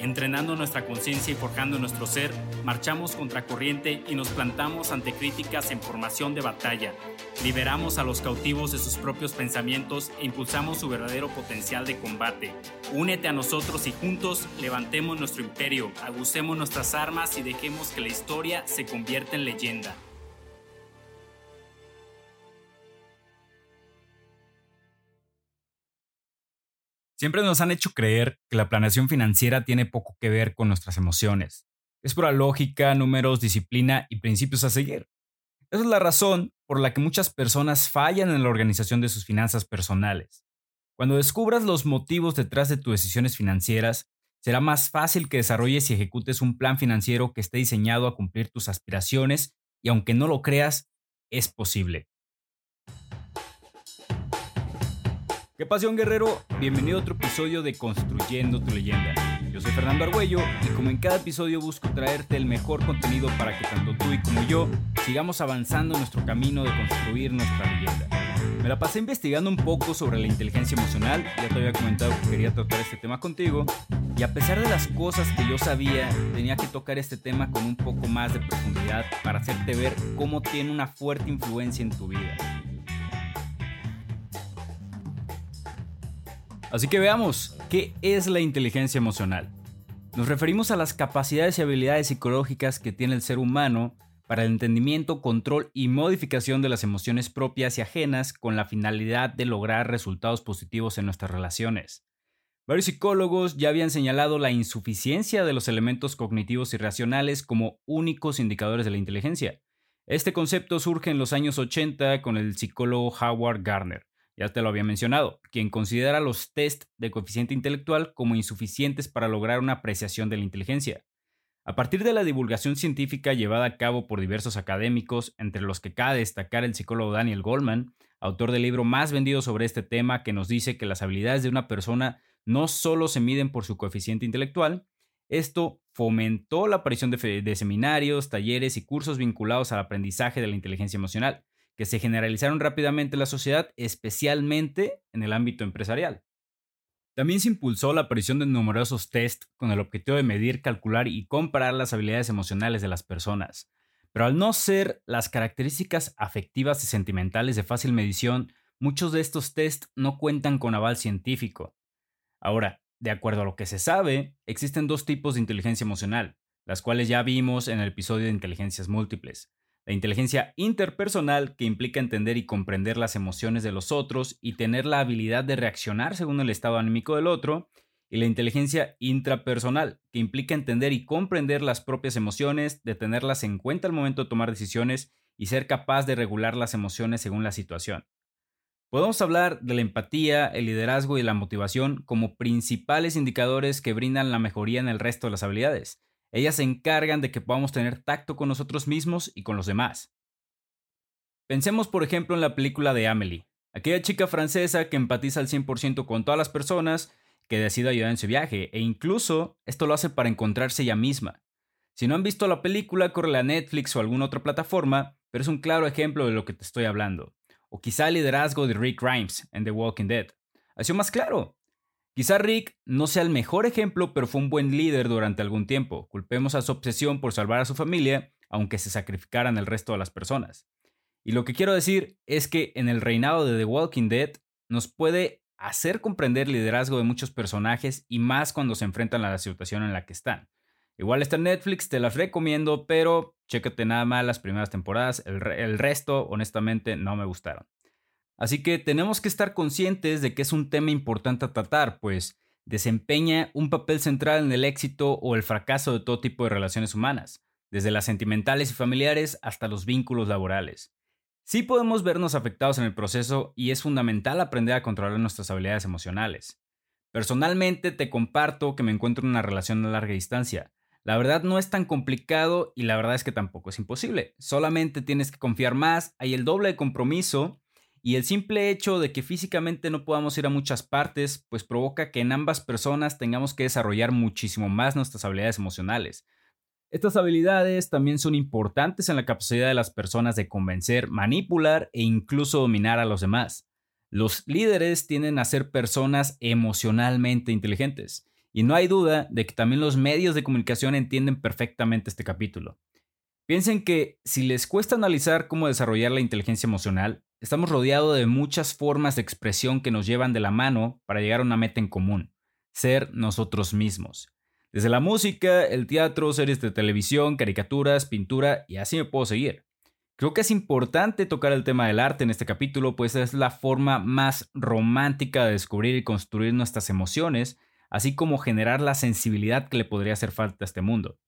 Entrenando nuestra conciencia y forjando nuestro ser, marchamos contra corriente y nos plantamos ante críticas en formación de batalla. Liberamos a los cautivos de sus propios pensamientos e impulsamos su verdadero potencial de combate. Únete a nosotros y juntos levantemos nuestro imperio, agucemos nuestras armas y dejemos que la historia se convierta en leyenda. Siempre nos han hecho creer que la planeación financiera tiene poco que ver con nuestras emociones. Es pura lógica, números, disciplina y principios a seguir. Esa es la razón por la que muchas personas fallan en la organización de sus finanzas personales. Cuando descubras los motivos detrás de tus decisiones financieras, será más fácil que desarrolles y ejecutes un plan financiero que esté diseñado a cumplir tus aspiraciones y aunque no lo creas, es posible. ¿Qué pasión guerrero? Bienvenido a otro episodio de Construyendo tu leyenda. Yo soy Fernando Argüello y como en cada episodio busco traerte el mejor contenido para que tanto tú y como yo sigamos avanzando en nuestro camino de construir nuestra leyenda. Me la pasé investigando un poco sobre la inteligencia emocional, ya te había comentado que quería tratar este tema contigo, y a pesar de las cosas que yo sabía, tenía que tocar este tema con un poco más de profundidad para hacerte ver cómo tiene una fuerte influencia en tu vida. Así que veamos, ¿qué es la inteligencia emocional? Nos referimos a las capacidades y habilidades psicológicas que tiene el ser humano para el entendimiento, control y modificación de las emociones propias y ajenas con la finalidad de lograr resultados positivos en nuestras relaciones. Varios psicólogos ya habían señalado la insuficiencia de los elementos cognitivos y racionales como únicos indicadores de la inteligencia. Este concepto surge en los años 80 con el psicólogo Howard Gardner ya te lo había mencionado, quien considera los test de coeficiente intelectual como insuficientes para lograr una apreciación de la inteligencia. A partir de la divulgación científica llevada a cabo por diversos académicos, entre los que cabe destacar el psicólogo Daniel Goldman, autor del libro más vendido sobre este tema que nos dice que las habilidades de una persona no solo se miden por su coeficiente intelectual, esto fomentó la aparición de, de seminarios, talleres y cursos vinculados al aprendizaje de la inteligencia emocional, que se generalizaron rápidamente en la sociedad, especialmente en el ámbito empresarial. También se impulsó la aparición de numerosos tests con el objetivo de medir, calcular y comparar las habilidades emocionales de las personas. Pero al no ser las características afectivas y sentimentales de fácil medición, muchos de estos tests no cuentan con aval científico. Ahora, de acuerdo a lo que se sabe, existen dos tipos de inteligencia emocional, las cuales ya vimos en el episodio de inteligencias múltiples. La inteligencia interpersonal, que implica entender y comprender las emociones de los otros y tener la habilidad de reaccionar según el estado anímico del otro. Y la inteligencia intrapersonal, que implica entender y comprender las propias emociones, de tenerlas en cuenta al momento de tomar decisiones y ser capaz de regular las emociones según la situación. Podemos hablar de la empatía, el liderazgo y la motivación como principales indicadores que brindan la mejoría en el resto de las habilidades. Ellas se encargan de que podamos tener tacto con nosotros mismos y con los demás. Pensemos por ejemplo en la película de Amelie, aquella chica francesa que empatiza al 100% con todas las personas, que decide ayudar en su viaje, e incluso esto lo hace para encontrarse ella misma. Si no han visto la película, corre a Netflix o alguna otra plataforma, pero es un claro ejemplo de lo que te estoy hablando. O quizá el liderazgo de Rick Grimes en The Walking Dead. Ha sido más claro. Quizá Rick no sea el mejor ejemplo, pero fue un buen líder durante algún tiempo. Culpemos a su obsesión por salvar a su familia, aunque se sacrificaran el resto de las personas. Y lo que quiero decir es que en el reinado de The Walking Dead nos puede hacer comprender el liderazgo de muchos personajes y más cuando se enfrentan a la situación en la que están. Igual está en Netflix, te las recomiendo, pero chécate nada más las primeras temporadas, el, el resto honestamente no me gustaron. Así que tenemos que estar conscientes de que es un tema importante a tratar, pues desempeña un papel central en el éxito o el fracaso de todo tipo de relaciones humanas, desde las sentimentales y familiares hasta los vínculos laborales. Sí podemos vernos afectados en el proceso y es fundamental aprender a controlar nuestras habilidades emocionales. Personalmente te comparto que me encuentro en una relación a larga distancia. La verdad no es tan complicado y la verdad es que tampoco es imposible. Solamente tienes que confiar más, hay el doble de compromiso y el simple hecho de que físicamente no podamos ir a muchas partes, pues provoca que en ambas personas tengamos que desarrollar muchísimo más nuestras habilidades emocionales. Estas habilidades también son importantes en la capacidad de las personas de convencer, manipular e incluso dominar a los demás. Los líderes tienden a ser personas emocionalmente inteligentes, y no hay duda de que también los medios de comunicación entienden perfectamente este capítulo. Piensen que si les cuesta analizar cómo desarrollar la inteligencia emocional, estamos rodeados de muchas formas de expresión que nos llevan de la mano para llegar a una meta en común, ser nosotros mismos. Desde la música, el teatro, series de televisión, caricaturas, pintura y así me puedo seguir. Creo que es importante tocar el tema del arte en este capítulo, pues es la forma más romántica de descubrir y construir nuestras emociones, así como generar la sensibilidad que le podría hacer falta a este mundo.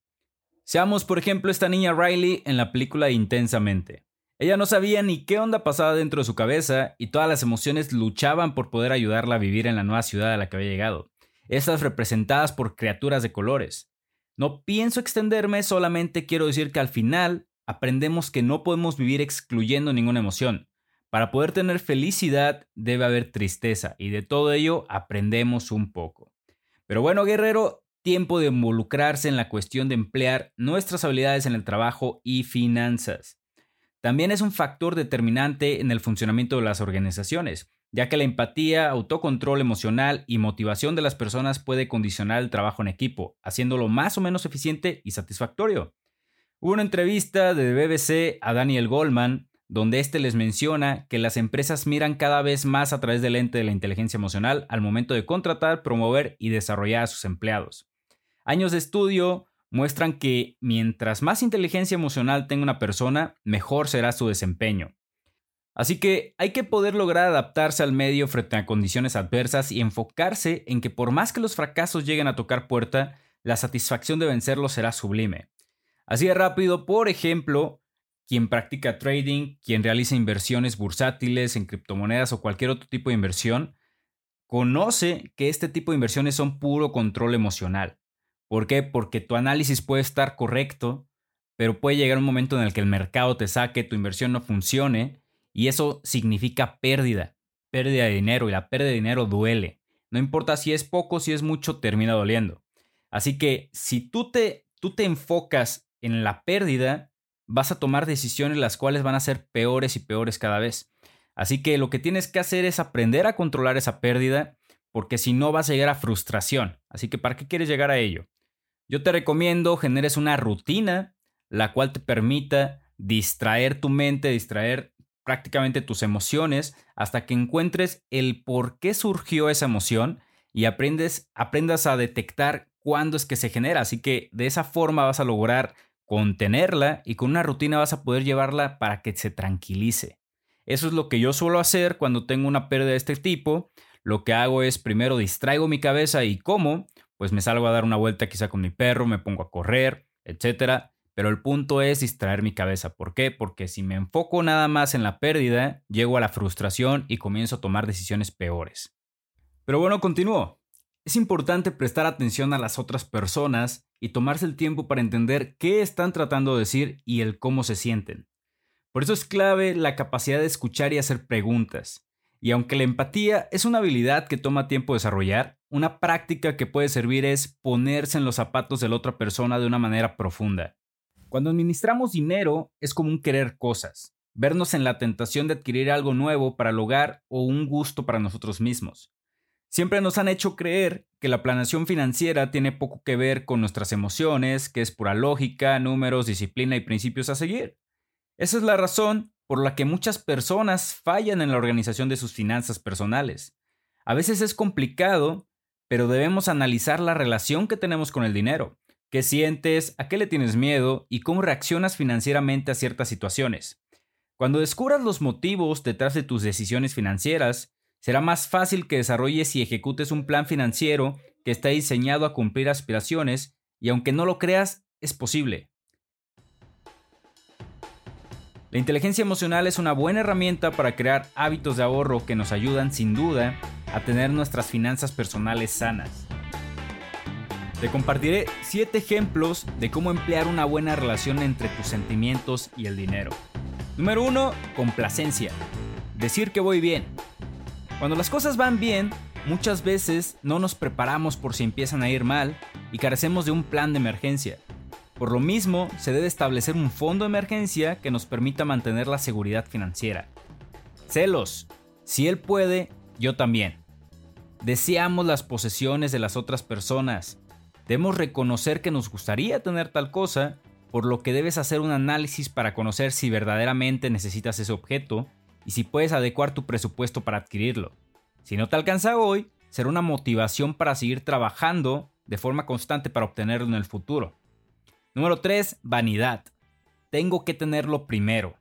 Seamos, por ejemplo, esta niña Riley en la película Intensamente. Ella no sabía ni qué onda pasaba dentro de su cabeza y todas las emociones luchaban por poder ayudarla a vivir en la nueva ciudad a la que había llegado, estas representadas por criaturas de colores. No pienso extenderme, solamente quiero decir que al final aprendemos que no podemos vivir excluyendo ninguna emoción. Para poder tener felicidad debe haber tristeza y de todo ello aprendemos un poco. Pero bueno, guerrero, tiempo de involucrarse en la cuestión de emplear nuestras habilidades en el trabajo y finanzas. También es un factor determinante en el funcionamiento de las organizaciones, ya que la empatía, autocontrol emocional y motivación de las personas puede condicionar el trabajo en equipo, haciéndolo más o menos eficiente y satisfactorio. Hubo una entrevista de BBC a Daniel Goldman, donde éste les menciona que las empresas miran cada vez más a través del lente de la inteligencia emocional al momento de contratar, promover y desarrollar a sus empleados. Años de estudio muestran que mientras más inteligencia emocional tenga una persona, mejor será su desempeño. Así que hay que poder lograr adaptarse al medio frente a condiciones adversas y enfocarse en que por más que los fracasos lleguen a tocar puerta, la satisfacción de vencerlos será sublime. Así de rápido, por ejemplo, quien practica trading, quien realiza inversiones bursátiles en criptomonedas o cualquier otro tipo de inversión, conoce que este tipo de inversiones son puro control emocional. ¿Por qué? Porque tu análisis puede estar correcto, pero puede llegar un momento en el que el mercado te saque, tu inversión no funcione, y eso significa pérdida, pérdida de dinero, y la pérdida de dinero duele. No importa si es poco, si es mucho, termina doliendo. Así que si tú te, tú te enfocas en la pérdida, vas a tomar decisiones las cuales van a ser peores y peores cada vez. Así que lo que tienes que hacer es aprender a controlar esa pérdida, porque si no vas a llegar a frustración. Así que ¿para qué quieres llegar a ello? Yo te recomiendo generes una rutina la cual te permita distraer tu mente, distraer prácticamente tus emociones hasta que encuentres el por qué surgió esa emoción y aprendes, aprendas a detectar cuándo es que se genera. Así que de esa forma vas a lograr contenerla y con una rutina vas a poder llevarla para que se tranquilice. Eso es lo que yo suelo hacer cuando tengo una pérdida de este tipo. Lo que hago es primero distraigo mi cabeza y cómo, pues me salgo a dar una vuelta quizá con mi perro, me pongo a correr, etc. Pero el punto es distraer mi cabeza. ¿Por qué? Porque si me enfoco nada más en la pérdida, llego a la frustración y comienzo a tomar decisiones peores. Pero bueno, continúo. Es importante prestar atención a las otras personas y tomarse el tiempo para entender qué están tratando de decir y el cómo se sienten. Por eso es clave la capacidad de escuchar y hacer preguntas. Y aunque la empatía es una habilidad que toma tiempo desarrollar, una práctica que puede servir es ponerse en los zapatos de la otra persona de una manera profunda. Cuando administramos dinero es como un querer cosas, vernos en la tentación de adquirir algo nuevo para el hogar o un gusto para nosotros mismos. Siempre nos han hecho creer que la planeación financiera tiene poco que ver con nuestras emociones, que es pura lógica, números, disciplina y principios a seguir. Esa es la razón por la que muchas personas fallan en la organización de sus finanzas personales. A veces es complicado, pero debemos analizar la relación que tenemos con el dinero, qué sientes, a qué le tienes miedo y cómo reaccionas financieramente a ciertas situaciones. Cuando descubras los motivos detrás de tus decisiones financieras, será más fácil que desarrolles y ejecutes un plan financiero que está diseñado a cumplir aspiraciones y aunque no lo creas, es posible. La inteligencia emocional es una buena herramienta para crear hábitos de ahorro que nos ayudan sin duda a tener nuestras finanzas personales sanas. Te compartiré 7 ejemplos de cómo emplear una buena relación entre tus sentimientos y el dinero. Número 1. Complacencia. decir que voy bien. Cuando las cosas van bien, muchas veces no nos preparamos por si empiezan a ir mal y carecemos de un plan de emergencia. Por lo mismo, se debe establecer un fondo de emergencia que nos permita mantener la seguridad financiera. Celos. Si él puede, yo también. Deseamos las posesiones de las otras personas. Debemos reconocer que nos gustaría tener tal cosa, por lo que debes hacer un análisis para conocer si verdaderamente necesitas ese objeto y si puedes adecuar tu presupuesto para adquirirlo. Si no te alcanza hoy, será una motivación para seguir trabajando de forma constante para obtenerlo en el futuro. Número 3. Vanidad. Tengo que tenerlo primero.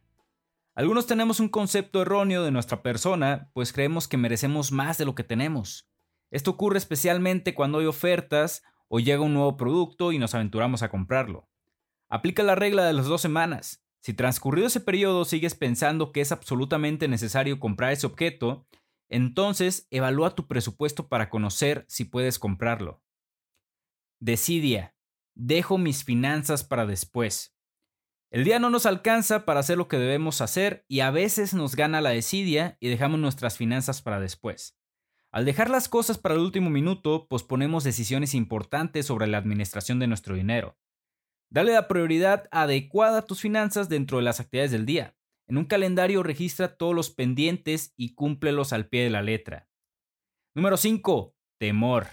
Algunos tenemos un concepto erróneo de nuestra persona, pues creemos que merecemos más de lo que tenemos. Esto ocurre especialmente cuando hay ofertas o llega un nuevo producto y nos aventuramos a comprarlo. Aplica la regla de las dos semanas. Si transcurrido ese periodo sigues pensando que es absolutamente necesario comprar ese objeto, entonces evalúa tu presupuesto para conocer si puedes comprarlo. Decidia. Dejo mis finanzas para después. El día no nos alcanza para hacer lo que debemos hacer y a veces nos gana la desidia y dejamos nuestras finanzas para después. Al dejar las cosas para el último minuto, posponemos decisiones importantes sobre la administración de nuestro dinero. Dale la prioridad adecuada a tus finanzas dentro de las actividades del día. En un calendario registra todos los pendientes y cúmplelos al pie de la letra. Número 5. Temor.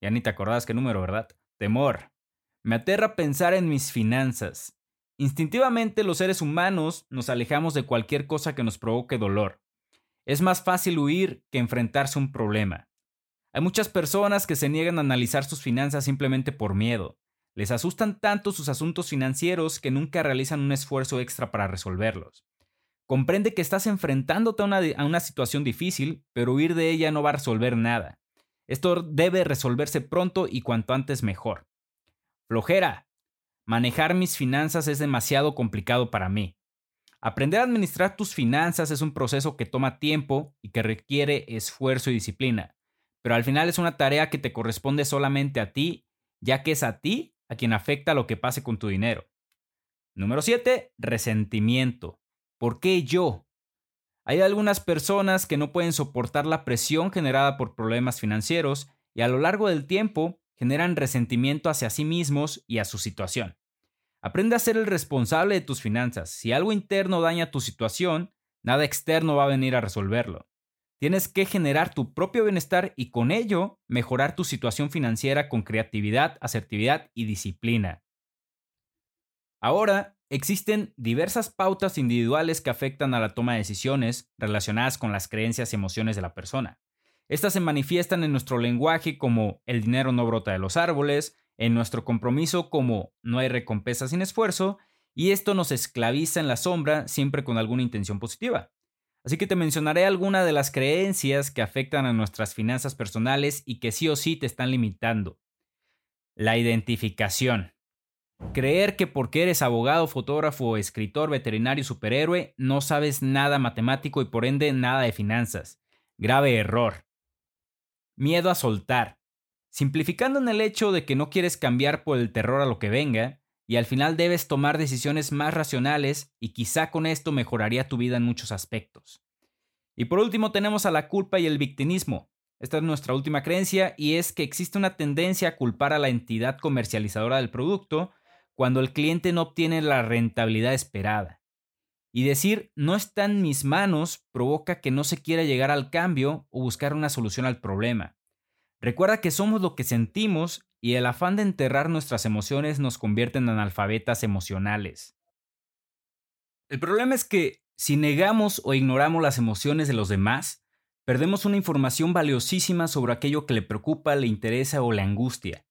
Ya ni te acordás qué número, ¿verdad? Temor. Me aterra pensar en mis finanzas. Instintivamente los seres humanos nos alejamos de cualquier cosa que nos provoque dolor. Es más fácil huir que enfrentarse a un problema. Hay muchas personas que se niegan a analizar sus finanzas simplemente por miedo. Les asustan tanto sus asuntos financieros que nunca realizan un esfuerzo extra para resolverlos. Comprende que estás enfrentándote a una, a una, situación difícil, pero huir de ella no va a resolver nada. Esto debe resolverse pronto y cuanto antes mejor. Flojera. Manejar mis finanzas es demasiado complicado para mí. Aprender a administrar tus finanzas es un proceso que toma tiempo y que requiere esfuerzo y disciplina, pero al final es una tarea que te corresponde solamente a ti, ya que es a ti a quien afecta lo que pase con tu dinero. Número 7. Resentimiento. ¿Por qué yo? Hay algunas personas que no pueden soportar la presión generada por problemas financieros y a lo largo del tiempo generan resentimiento hacia sí mismos y a su situación. Aprende a ser el responsable de tus finanzas. Si algo interno daña tu situación, nada externo va a venir a resolverlo. Tienes que generar tu propio bienestar y con ello mejorar tu situación financiera con creatividad, asertividad y disciplina. Ahora, existen diversas pautas individuales que afectan a la toma de decisiones relacionadas con las creencias y emociones de la persona. Estas se manifiestan en nuestro lenguaje como el dinero no brota de los árboles, en nuestro compromiso como no hay recompensa sin esfuerzo, y esto nos esclaviza en la sombra siempre con alguna intención positiva. Así que te mencionaré algunas de las creencias que afectan a nuestras finanzas personales y que sí o sí te están limitando. La identificación. Creer que porque eres abogado, fotógrafo, escritor, veterinario, superhéroe, no sabes nada matemático y por ende nada de finanzas. Grave error. Miedo a soltar. Simplificando en el hecho de que no quieres cambiar por el terror a lo que venga, y al final debes tomar decisiones más racionales y quizá con esto mejoraría tu vida en muchos aspectos. Y por último tenemos a la culpa y el victimismo. Esta es nuestra última creencia y es que existe una tendencia a culpar a la entidad comercializadora del producto cuando el cliente no obtiene la rentabilidad esperada. Y decir no está en mis manos provoca que no se quiera llegar al cambio o buscar una solución al problema. Recuerda que somos lo que sentimos y el afán de enterrar nuestras emociones nos convierte en analfabetas emocionales. El problema es que si negamos o ignoramos las emociones de los demás, perdemos una información valiosísima sobre aquello que le preocupa, le interesa o le angustia.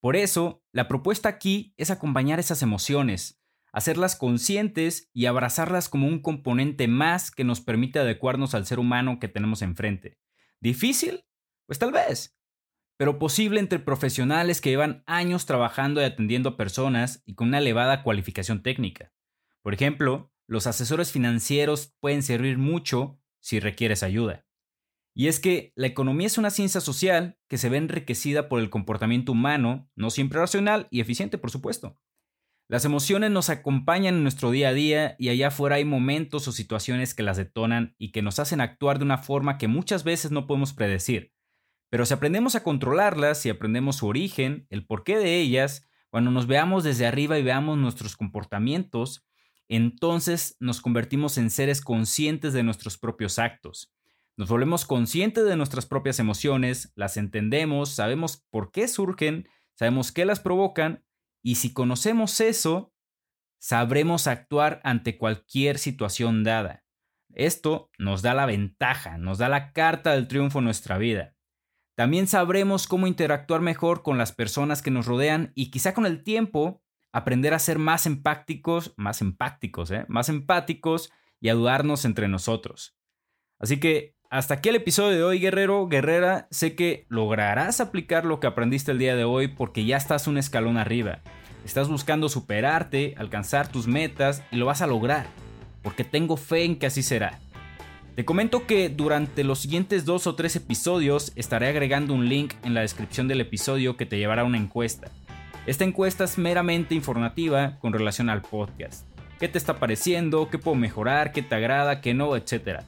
Por eso, la propuesta aquí es acompañar esas emociones, hacerlas conscientes y abrazarlas como un componente más que nos permite adecuarnos al ser humano que tenemos enfrente. ¿Difícil? Pues tal vez, pero posible entre profesionales que llevan años trabajando y atendiendo a personas y con una elevada cualificación técnica. Por ejemplo, los asesores financieros pueden servir mucho si requieres ayuda. Y es que la economía es una ciencia social que se ve enriquecida por el comportamiento humano, no siempre racional y eficiente, por supuesto. Las emociones nos acompañan en nuestro día a día y allá afuera hay momentos o situaciones que las detonan y que nos hacen actuar de una forma que muchas veces no podemos predecir. Pero si aprendemos a controlarlas, si aprendemos su origen, el porqué de ellas, cuando nos veamos desde arriba y veamos nuestros comportamientos, entonces nos convertimos en seres conscientes de nuestros propios actos. Nos volvemos conscientes de nuestras propias emociones, las entendemos, sabemos por qué surgen, sabemos qué las provocan y si conocemos eso, sabremos actuar ante cualquier situación dada. Esto nos da la ventaja, nos da la carta del triunfo en nuestra vida. También sabremos cómo interactuar mejor con las personas que nos rodean y quizá con el tiempo aprender a ser más empáticos, más empáticos, ¿eh? más empáticos y ayudarnos entre nosotros. Así que hasta aquí el episodio de hoy, guerrero, guerrera. Sé que lograrás aplicar lo que aprendiste el día de hoy porque ya estás un escalón arriba. Estás buscando superarte, alcanzar tus metas y lo vas a lograr, porque tengo fe en que así será. Te comento que durante los siguientes dos o tres episodios estaré agregando un link en la descripción del episodio que te llevará a una encuesta. Esta encuesta es meramente informativa con relación al podcast. ¿Qué te está pareciendo? ¿Qué puedo mejorar? ¿Qué te agrada? ¿Qué no? Etcétera.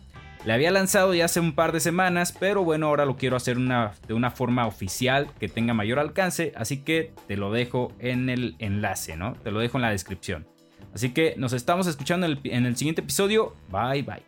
Le había lanzado ya hace un par de semanas, pero bueno, ahora lo quiero hacer de una forma oficial que tenga mayor alcance, así que te lo dejo en el enlace, ¿no? Te lo dejo en la descripción. Así que nos estamos escuchando en el siguiente episodio. Bye bye.